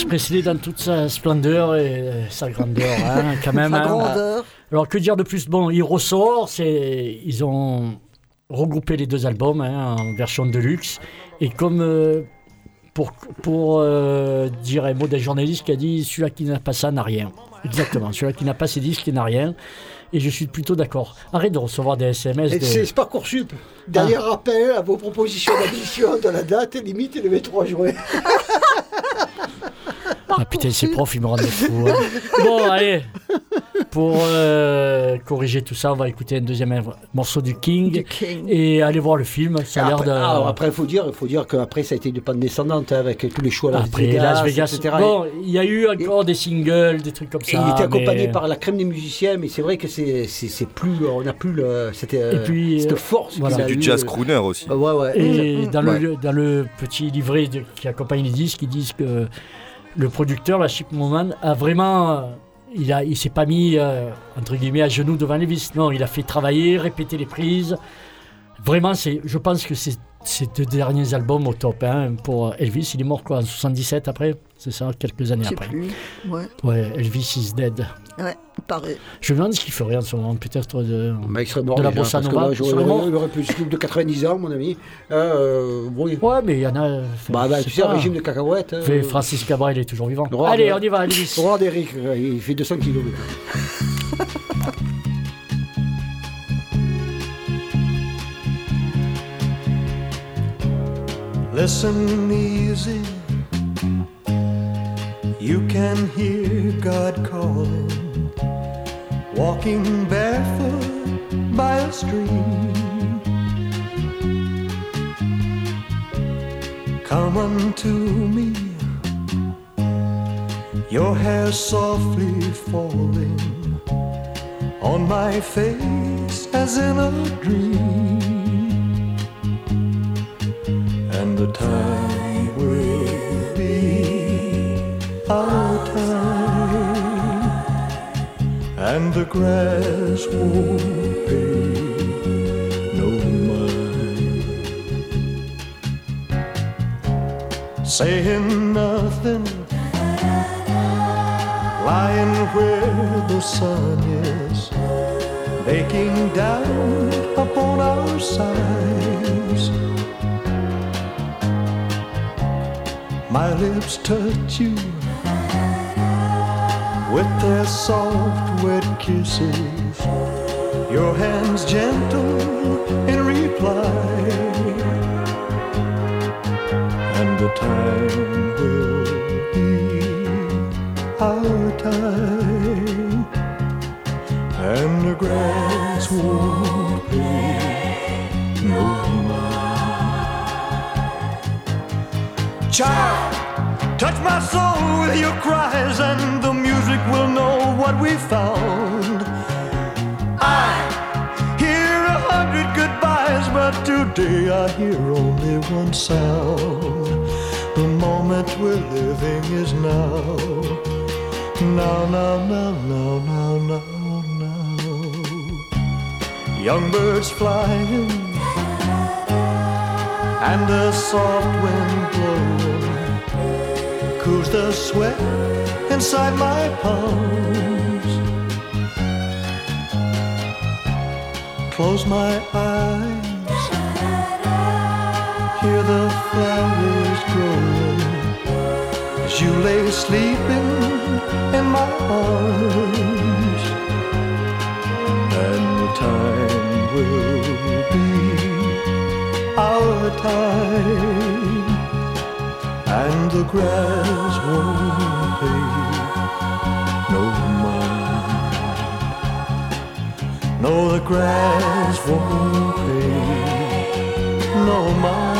Elvis Presley dans toute sa splendeur et euh, sa grandeur, hein, quand même. La hein. grandeur. Alors que dire de plus? Bon, il ressort, c'est ils ont regroupé les deux albums hein, en version de luxe et comme euh, pour pour euh, dire un mot d'un journaliste qui a dit celui-là qui n'a pas ça n'a rien. Exactement, celui-là qui n'a pas ces disques n'a rien. Et je suis plutôt d'accord. Arrête de recevoir des SMS. Et de- c'est Parcoursup. Dernier rappel à vos propositions d'admission de la date limite et le 23 juin. Ah putain, ces profs, ils me rendent fou. hein. Bon, allez. Pour euh, corriger tout ça, on va écouter un deuxième morceau du King. Du King. Et aller voir le film. Ça a l'air après, de. ah, après, il faut dire, faut dire qu'après, ça a été une pente descendante hein, avec tous les choix à Las Après Vegas, Las Vegas. etc. Bon, il y a eu encore des singles, des trucs comme Et ça. il était accompagné mais- par la crème des musiciens, mais c'est vrai que c'est c'est c'est plus, on n'a plus le, c'était, Et euh, puis, cette euh, force. voilà. qu'il a Du eu, jazz euh, crooner aussi. euh, ouais, ouais. Et dans, Ouais. le, dans le petit livret de- qui accompagne les disques, ils disent que le producteur, la Chip Moman, a vraiment. euh, Il a, il s'est pas mis euh, entre guillemets à genoux devant Elvis. Non, il a fait travailler, répéter les prises. Vraiment, c'est, je pense que c'est ces deux derniers albums au top. hein, pour Elvis, il est mort quoi en 77 après, c'est ça, quelques années après. plus. Ouais. Ouais, Elvis is dead. Ouais, il paraît. Je me demande ce qu'il ferait en ce moment, peut-être de. Bah, il serait mort De la bossa nova, là, il aurait plus de 90 ans, mon ami. Euh, oui. Ouais, mais il y en a. Bah, bah, tu sais un régime de cacahuètes. euh, Fait Francis Cabral, il est toujours vivant. Roi Allez, de- on y va. Le roi d'Eric, euh, il fait 200 kilos. Listen easy. You can hear God calling, walking barefoot by a stream. Come unto me, your hair softly falling on my face as in a dream and the time will be and the grass won't pay no mind. Saying nothing, lying where the sun is, baking down upon our sides. My lips touch you with their soft, wet kisses. Your hands gentle in reply, and the time will be our time, and the grass won't pay no mind. Child, touch my soul with your cries, and the will know what we found. I hear a hundred goodbyes, but today I hear only one sound. The moment we're living is now. Now, now, now, now, now, now, now. Young birds flying and a soft wind blowing cools the sweat inside my palms. Close my eyes, hear the flowers grow as you lay sleeping in my arms, and the time will be our time, and the grass won't pay no mind. No, the grass won't pay no mind.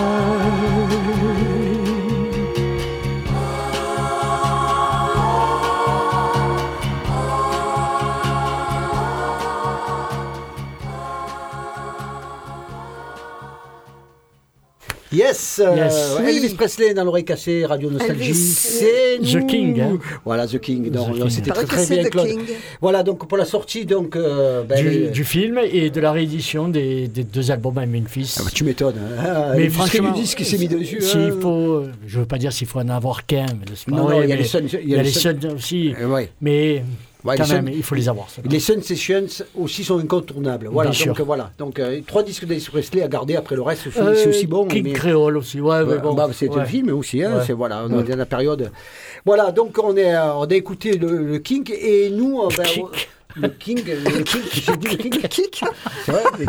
Yes, euh, Yes. Elvis Oui. Presley dans l'oreille cassée, Radio Nostalgie, Elvis. c'est The. King, hein. Voilà, The King. Donc. C'était très très bien, Claude. King. Voilà, donc pour la sortie, donc, euh, ben, du, les- du film et de la réédition des, des deux albums à Memphis. Ah bah, tu m'étonnes. Hein. mais L'industrie franchement, disque s'est mis dessus. s'il hein. faut, je veux pas dire s'il faut en avoir qu'un, Non, non, il y a les Suns aussi, Euh, ouais. mais Ouais, quand même, Sun- il faut les avoir. Les Sun Sessions aussi sont incontournables. Voilà, Bien donc sûr. voilà. Donc euh, trois disques d'Elvis Presley à garder après le reste, c'est Euh, aussi bon. King mais- Creole aussi, ouais, mais bon. bah, c'est ouais. un film aussi, hein, Ouais. c'est voilà, on est dans la période. Voilà, donc on, est, euh, on a écouté le, le King et nous, King. Le King, le King, j'ai dit le King, Kick. c'est vrai, mais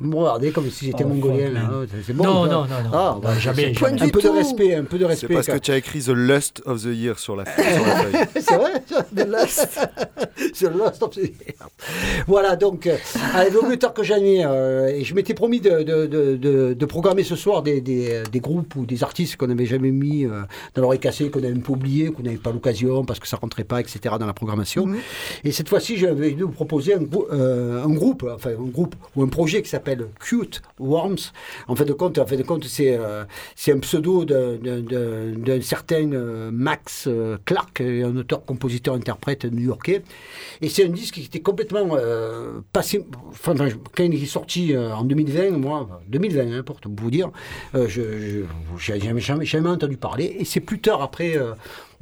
me regardez comme si j'étais Oh, mongolien, là, hein, c'est bon. Non, non, non, non. Ah, bah, Non, jamais, c'est- jamais. Un peu de respect, un peu de C'est respect. parce que tu as écrit The Lust of the Year sur la, sur la feuille. C'est vrai The Lust. C'est le Lost of the- Voilà, donc, euh, allez, vaut mieux tard que jamais. euh, et je m'étais promis de, de, de, de- de programmer ce soir des, des, des groupes ou des artistes qu'on n'avait jamais mis euh, dans l'oreille cassée, qu'on avait un peu oublié, qu'on n'avait pas l'occasion parce que ça rentrait pas, etc. dans la programmation. Et cette fois-ci, je vais vous proposer euh, un groupe, enfin un groupe ou un projet qui s'appelle Cute Worms. En fin de compte, en fin de compte, c'est euh, c'est un pseudo d'un- certain euh, Max Clark, un auteur, compositeur, interprète new-yorkais. Et c'est un disque qui était complètement passé. Enfin, quand il est sorti en 2020, moi, 2020, hein, pour vous dire, je je- jamais, jamais entendu parler. Et c'est plus tard, après,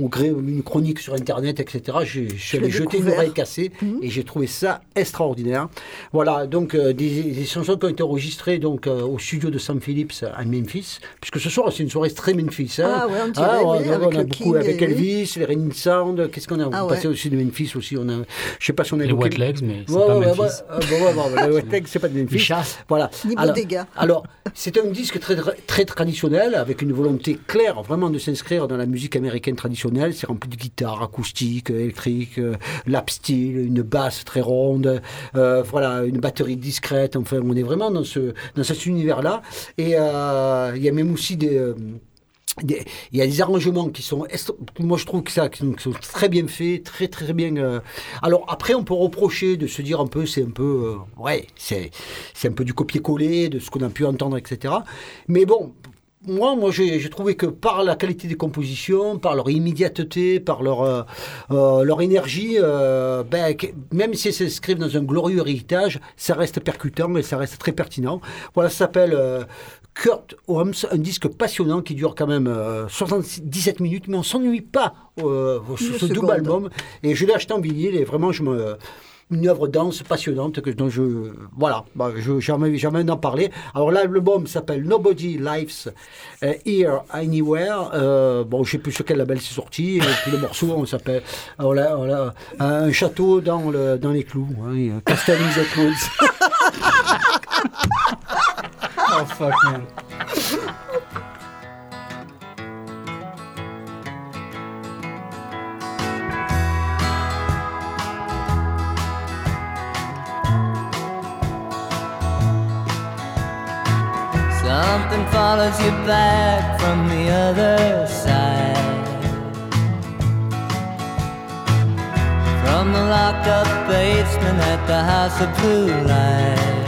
euh, ont créé une chronique sur Internet, etc. J'ai- Je l'ai jeter une oreille cassée et j'ai trouvé ça extraordinaire. Voilà, donc euh, des, des chansons qui ont été enregistrées donc, euh, au studio de Sam Phillips à Memphis, puisque ce soir c'est une soirée très Memphis. hein. Ah ouais, on dirait, on, oui, on avec a le beaucoup King avec et- Elvis, les Raining Sound, qu'est-ce qu'on a? Ah On passé ouais. aussi de Memphis aussi. On a, je sais pas si on a Les Wet Legs, mais c'est Ouais, pas ouais, Memphis. ouais, euh, bon, ouais, bon, les Wet Legs, c'est pas de Memphis. Micha. Voilà. Alors, dégâts. alors, c'est un disque très, très traditionnel, avec une volonté claire, vraiment, de s'inscrire dans la musique américaine traditionnelle. C'est rempli de guitares acoustiques, euh, électriques, euh, lap steel, une basse très ronde, euh, voilà, une batterie discrète. Enfin, on est vraiment dans, ce, dans cet univers-là. Et euh, il y a même aussi des. il y a des arrangements qui sont, moi je trouve que ça, qui sont, très bien faits, très très bien. Alors après, on peut reprocher de se dire un peu, c'est un peu, ouais, c'est c'est un peu du copier-coller de ce qu'on a pu entendre, etc. Mais bon. Moi, moi j'ai trouvé que par la qualité des compositions, par leur immédiateté, par leur, euh, euh, leur énergie, euh, ben, même si elles s'inscrivent dans un glorieux héritage, ça reste percutant et ça reste très pertinent. Voilà, ça s'appelle euh, Kurt Holmes, un disque passionnant qui dure quand même euh, 77 minutes, mais on s'ennuie pas sur ce double album. Et je l'ai acheté en vinyle et vraiment, je me, une œuvre dense, passionnante, que, dont je, voilà, bah, je jamais, jamais d'en parler. Alors là, l'album s'appelle Nobody Lives euh, Here Anywhere. Euh, bon, je sais plus sur quel label c'est sorti. Et puis le morceau, on s'appelle, voilà, voilà, un château dans, le, dans les clous. Hein, et, euh, Castle Something follows you back from the other side. From the locked up basement at the House of Blue Light.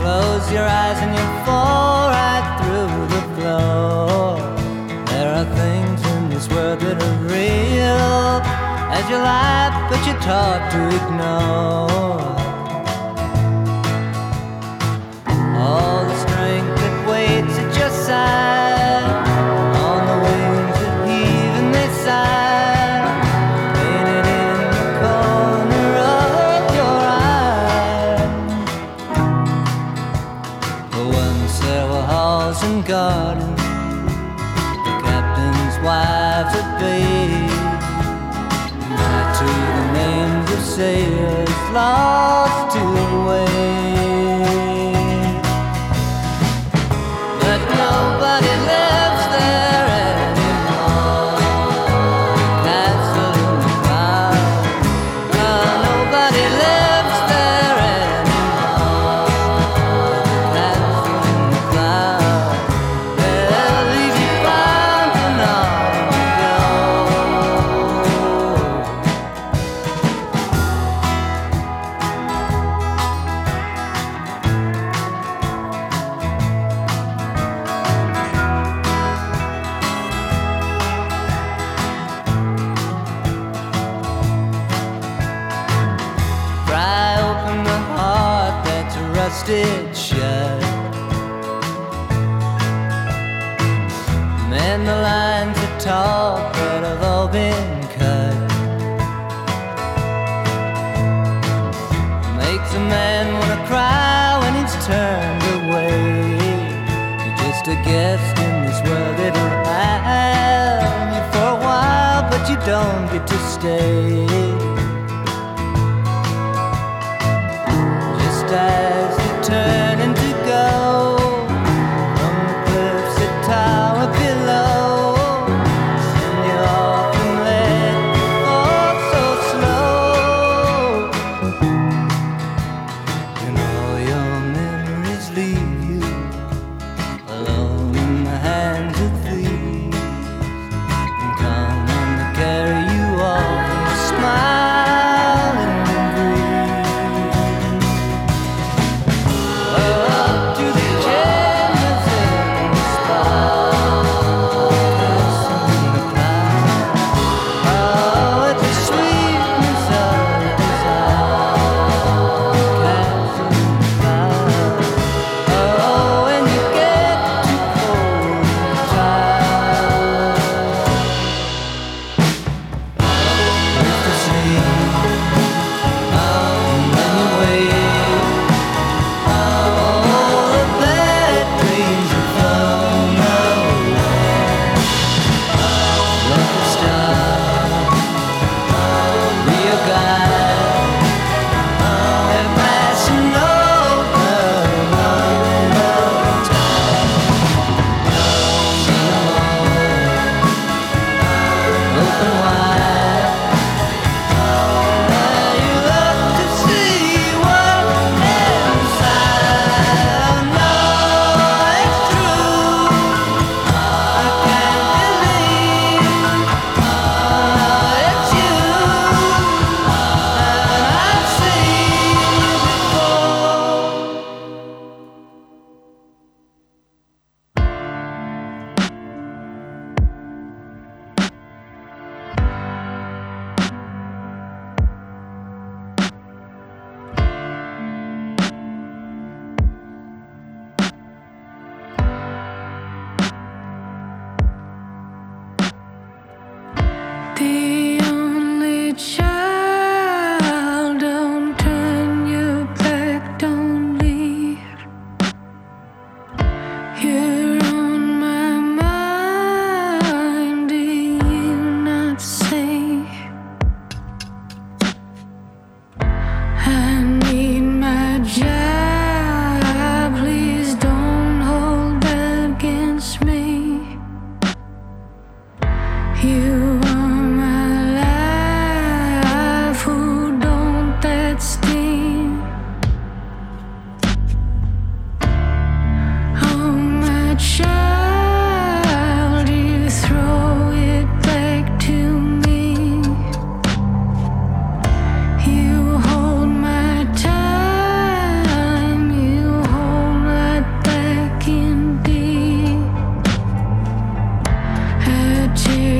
Close your eyes and you'll fall right through the floor. There are things in this world that are real as you life, but you're taught to ignore. Rusted shut. Mend the lines of talk that have all been cut. Makes a man wanna cry when he's turned away. You're just a guest in this world that'll have you for a while, but you don't get to stay.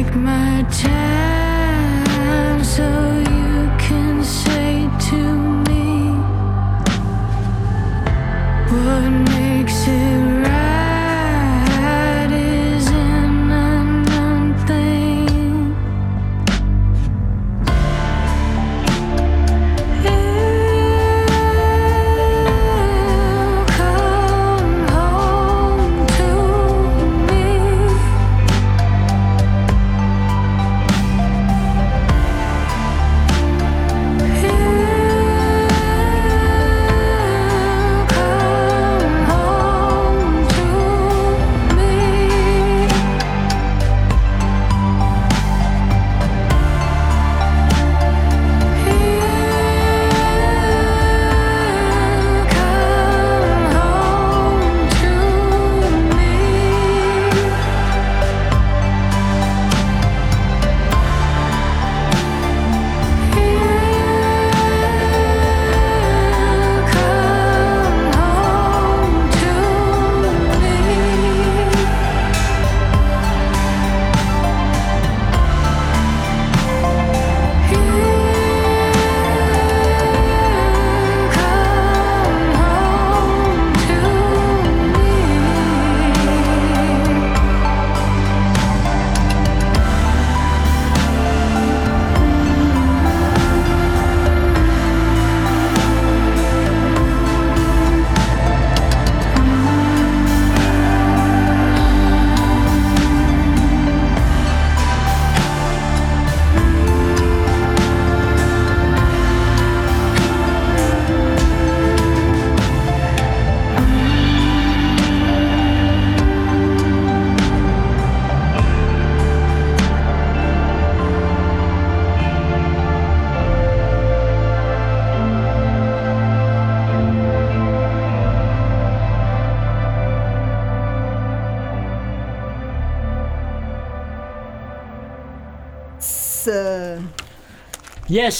take my time.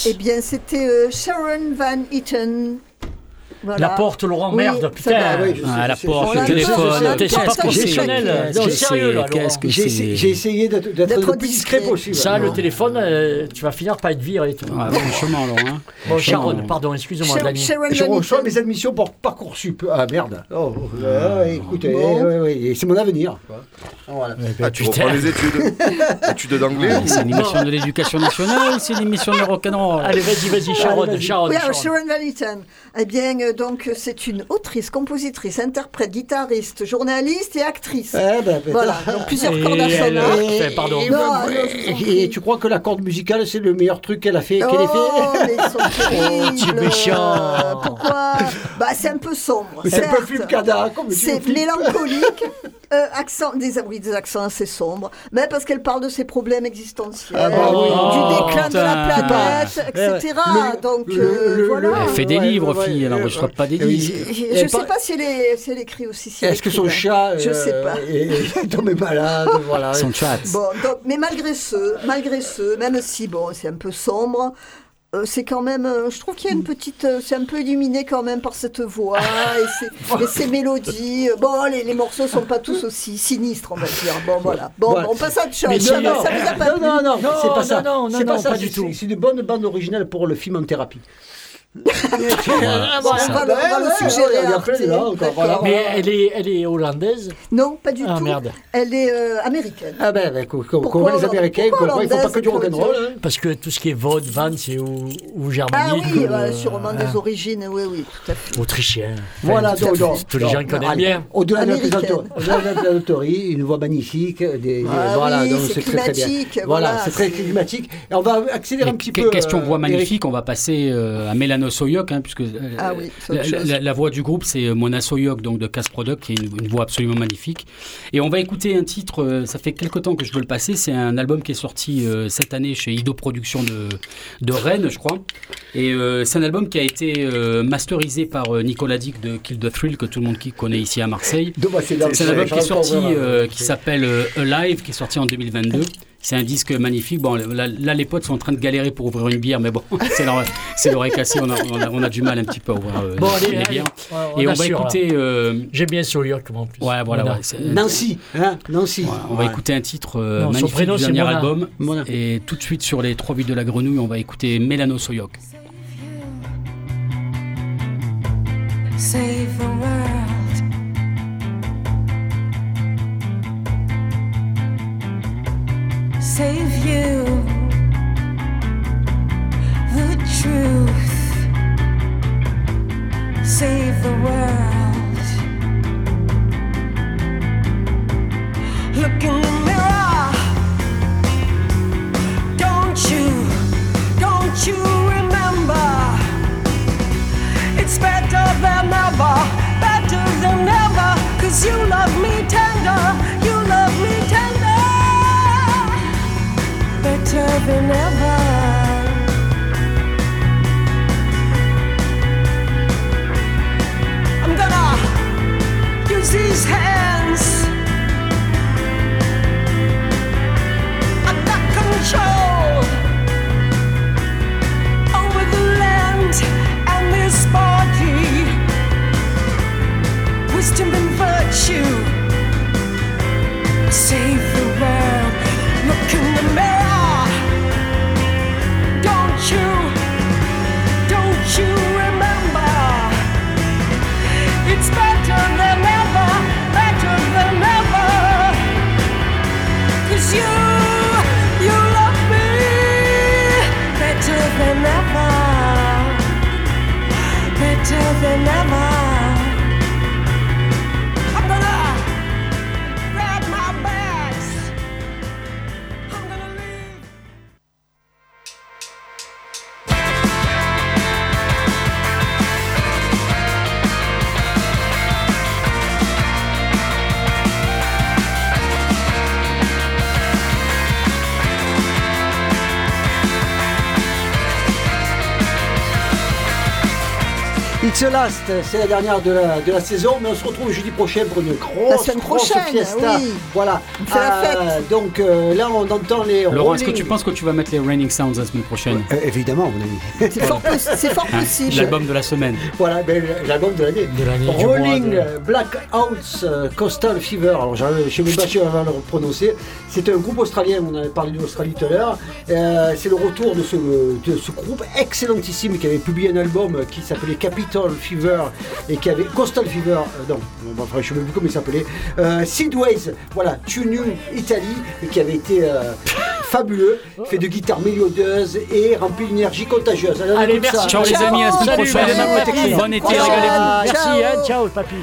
Eh bien, c'était euh, Sharon Van Eaton. Voilà. La porte, Laurent, Oui, merde, putain. va. oui, je sais, Ah, la porte, le téléphone. T'es pas professionnel. c'est Non, Qu'est-ce que sérieux, là, c'est Qu'est-ce que J'ai essayé, j'ai c'est essayé d'être le plus discret possible. Ça, le téléphone, euh, tu vas finir par être viré. toi. Ah, Franchement, Laurent. hein. Bon, Franchement, Sharon, pardon, excuse-moi, Dani. Sharon Je reçois mes admissions pour Parcoursup. Ah merde. Oh, écoutez, Bon. ouais, ouais, et c'est mon avenir. Voilà. Ah, tu Putain. reprends les études Études d'anglais C'est une émission de l'éducation nationale, c'est une émission de rock'n'roll. Allez, vas-y, vas-y, Sharon. Sharon. Oui, Sharon. Eaton. Eh bien, euh, donc, euh, c'est une autrice, compositrice, interprète, guitariste, journaliste et actrice. Eh ben, ben, Voilà, donc plusieurs cordes à son arc. Enfin, pardon. Et, Non, non, tu crois que la corde musicale, c'est le meilleur truc qu'elle a fait, qu'elle ait Oh, fait mais ils sont terribles. tu es méchant. Euh, Pourquoi? Bah, c'est un peu sombre. C'est un peu Cada, comme C'est mélancolique, euh, accent, des, oui, des accents assez sombres, mais parce qu'elle parle de ses problèmes existentiels, Ah bah oui. du Oh, déclin de la planète, etc. Le- Donc le- euh, le- voilà. Elle fait des Ouais, livres, ouais, fille, elle n'enregistre ouais. pas des Eh disques. Je ne sais pas si elle, est, si elle écrit aussi. Si Est-ce que son hein. chat Je euh, sais pas. est, est tombé malade voilà. Son chat. Bon, donc, mais malgré ce, malgré ce, même si bon, c'est un peu sombre, euh, c'est quand même, euh, je trouve qu'il y a une petite, euh, c'est un peu illuminé quand même par cette voix et ces, mélodies. Bon, les, les morceaux sont pas tous aussi sinistres, on va dire. Bon, voilà. Bon, on passe à autre chose. Mais ça, si, va- non. ça vous a pas non, plu non, non, Non, c'est pas non, ça. non, non, c'est pas non, ça. pas du c'est- tout. C'est une bonne bande originale pour le film en thérapie. Ah, on va, le- suggérer à Arte. voilà. Mais elle est, elle est hollandaise. Non, pas du Ah, tout. merde. Elle est euh, américaine. Ah ben, ben, comme les Américains, pourquoi comme quoi, il faut pas que du rock'n'roll. hein. Parce que tout ce qui est Vaud, Vance ou, ou Ah germanique. oui, ou, euh, sûrement hein, des origines, oui, oui, tout à fait. Autrichien. Voilà, tous- donc, tous les gens connaissent allez, bien. Au-delà de la plaisanterie, une voix magnifique. Ah voilà, c'est très bien. climatique, Voilà, c'est très climatique. On va accélérer un Et petit peu. question euh, voix magnifique, on va passer à Soyok, hein, puisque euh, Ah oui, la, voix du groupe c'est euh, Mona Soyok, donc de Cast Product, qui est une, une voix absolument magnifique. Et on va écouter un titre, euh, ça fait quelque temps que je veux le passer, c'est un album qui est sorti euh, cette année chez Ido Productions de, de Rennes, je crois. Et euh, c'est un album qui a été euh, masterisé par euh, Nicolas Dick de Kill the Thrill, que tout le monde qui connaît ici à Marseille. C'est un album qui est sorti, qui s'appelle euh, Alive, qui est sorti en 2022. C'est un disque magnifique. Bon, là, là, les potes sont en train de galérer pour ouvrir une bière, mais bon, c'est l'oreille cassée. On a, on, a, on a du mal un petit peu à ouvrir euh, Bon, les allez, allez, bières. on Et on va assure, écouter. euh, J'aime bien Soyok en plus. ouais, voilà. Mona. ouais, c'est- Nancy, hein, Nancy. voilà, on va écouter un titre euh, Non, son magnifique prénom, du dernier Mona. album. Mona. Et tout de suite sur les trois vies de la grenouille, on va écouter Mélano Soyok. Save the world. Save you. The truth. Save the world. Look in the mirror. nothing else. The last, c'est la dernière de la, de la saison, mais on se retrouve jeudi prochain pour une grosse, La semaine grosse prochaine, fiesta. oui. Voilà. On fait la fête. donc euh, là, on entend les. Laurent, est-ce que Rolling- tu penses que tu vas mettre les Raining Sounds la semaine prochaine Euh, Évidemment, mon ami. C'est fort, fort Hein possible. L'album de la semaine. Voilà, ben, l'album de l'année. De l'année, du Rolling mois de- Black Oats euh, Coastal Fever. Alors, je ne sais même pas si on va le prononcer. C'est un groupe australien, on avait parlé de l'Australie tout à l'heure. Euh, c'est le retour de ce, de ce groupe excellentissime qui avait publié un album qui s'appelait Capital Fever et qui avait Coastal Fever. euh, non, bon, enfin, je ne sais même plus comment il s'appelait. Euh, Seedways, voilà, Tunu Italie, et qui avait été euh, fabuleux, fait de guitare mélodieuse et rempli d'énergie contagieuse. Alors, Allez, merci. Ciao les amis, à Salut, prochaine. Bon été, régalez-vous. Merci, Ciao. hein, ciao, papy.